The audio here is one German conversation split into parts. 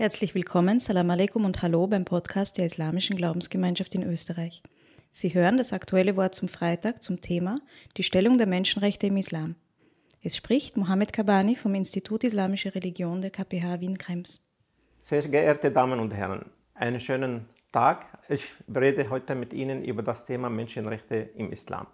Herzlich willkommen, Salam alaikum und Hallo beim Podcast der Islamischen Glaubensgemeinschaft in Österreich. Sie hören das aktuelle Wort zum Freitag zum Thema die Stellung der Menschenrechte im Islam. Es spricht Mohammed Kabani vom Institut Islamische Religion der KPH Wien-Krems. Sehr geehrte Damen und Herren, einen schönen Tag. Ich rede heute mit Ihnen über das Thema Menschenrechte im Islam.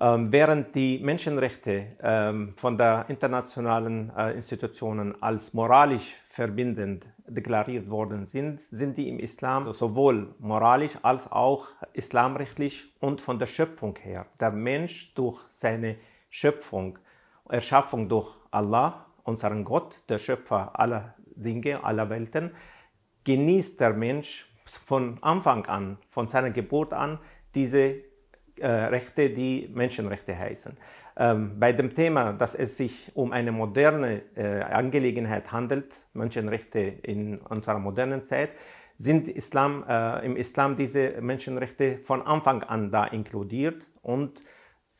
Ähm, während die Menschenrechte ähm, von der internationalen äh, Institutionen als moralisch verbindend deklariert worden sind, sind die im Islam sowohl moralisch als auch islamrechtlich und von der Schöpfung her. Der Mensch durch seine Schöpfung, Erschaffung durch Allah, unseren Gott, der Schöpfer aller Dinge, aller Welten, genießt der Mensch von Anfang an, von seiner Geburt an, diese äh, Rechte, die Menschenrechte heißen. Ähm, bei dem Thema, dass es sich um eine moderne äh, Angelegenheit handelt, Menschenrechte in unserer modernen Zeit, sind Islam, äh, im Islam diese Menschenrechte von Anfang an da inkludiert und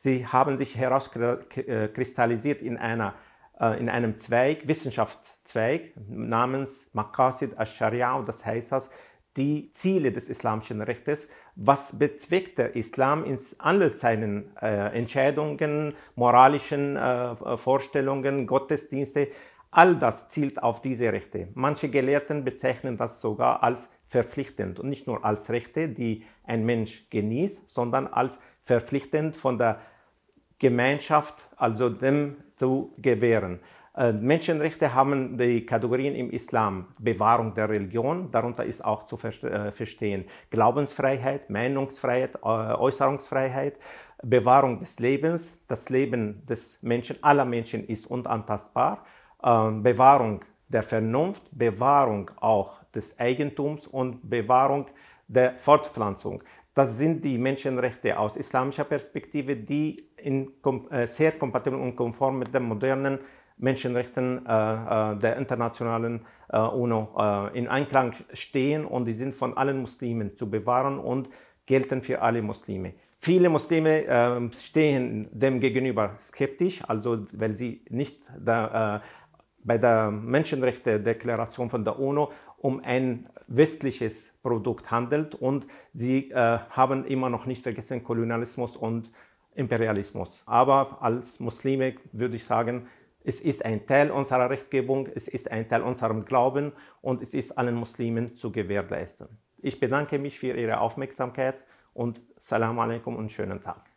sie haben sich herauskristallisiert in, einer, äh, in einem Zweig, Wissenschaftszweig namens Maqasid al-Sharia, das heißt das, die Ziele des islamischen Rechtes, was bezweckt der Islam in all seinen äh, Entscheidungen, moralischen äh, Vorstellungen, Gottesdienste, all das zielt auf diese Rechte. Manche Gelehrten bezeichnen das sogar als verpflichtend und nicht nur als Rechte, die ein Mensch genießt, sondern als verpflichtend von der Gemeinschaft, also dem zu gewähren. Äh, Menschenrechte haben die Kategorien im Islam. Bewahrung der Religion, darunter ist auch zu äh, verstehen Glaubensfreiheit, Meinungsfreiheit, äh, Äußerungsfreiheit, Bewahrung des Lebens. Das Leben des Menschen, aller Menschen ist unantastbar. Ähm, Bewahrung der Vernunft, Bewahrung auch des Eigentums und Bewahrung der Fortpflanzung. Das sind die Menschenrechte aus islamischer Perspektive, die in, sehr kompatibel und konform mit dem modernen Menschenrechten äh, äh, der internationalen äh, UNO in Einklang stehen und die sind von allen Muslimen zu bewahren und gelten für alle Muslime. Viele Muslime äh, stehen dem gegenüber skeptisch, also weil sie nicht da, äh, bei der Menschenrechtsdeklaration von der UNO um ein westliches Produkt handelt und sie äh, haben immer noch nicht vergessen Kolonialismus und Imperialismus. Aber als Muslime würde ich sagen, es ist ein Teil unserer Rechtgebung, es ist ein Teil unserem Glauben und es ist allen Muslimen zu gewährleisten. Ich bedanke mich für Ihre Aufmerksamkeit und Salam alaikum und schönen Tag.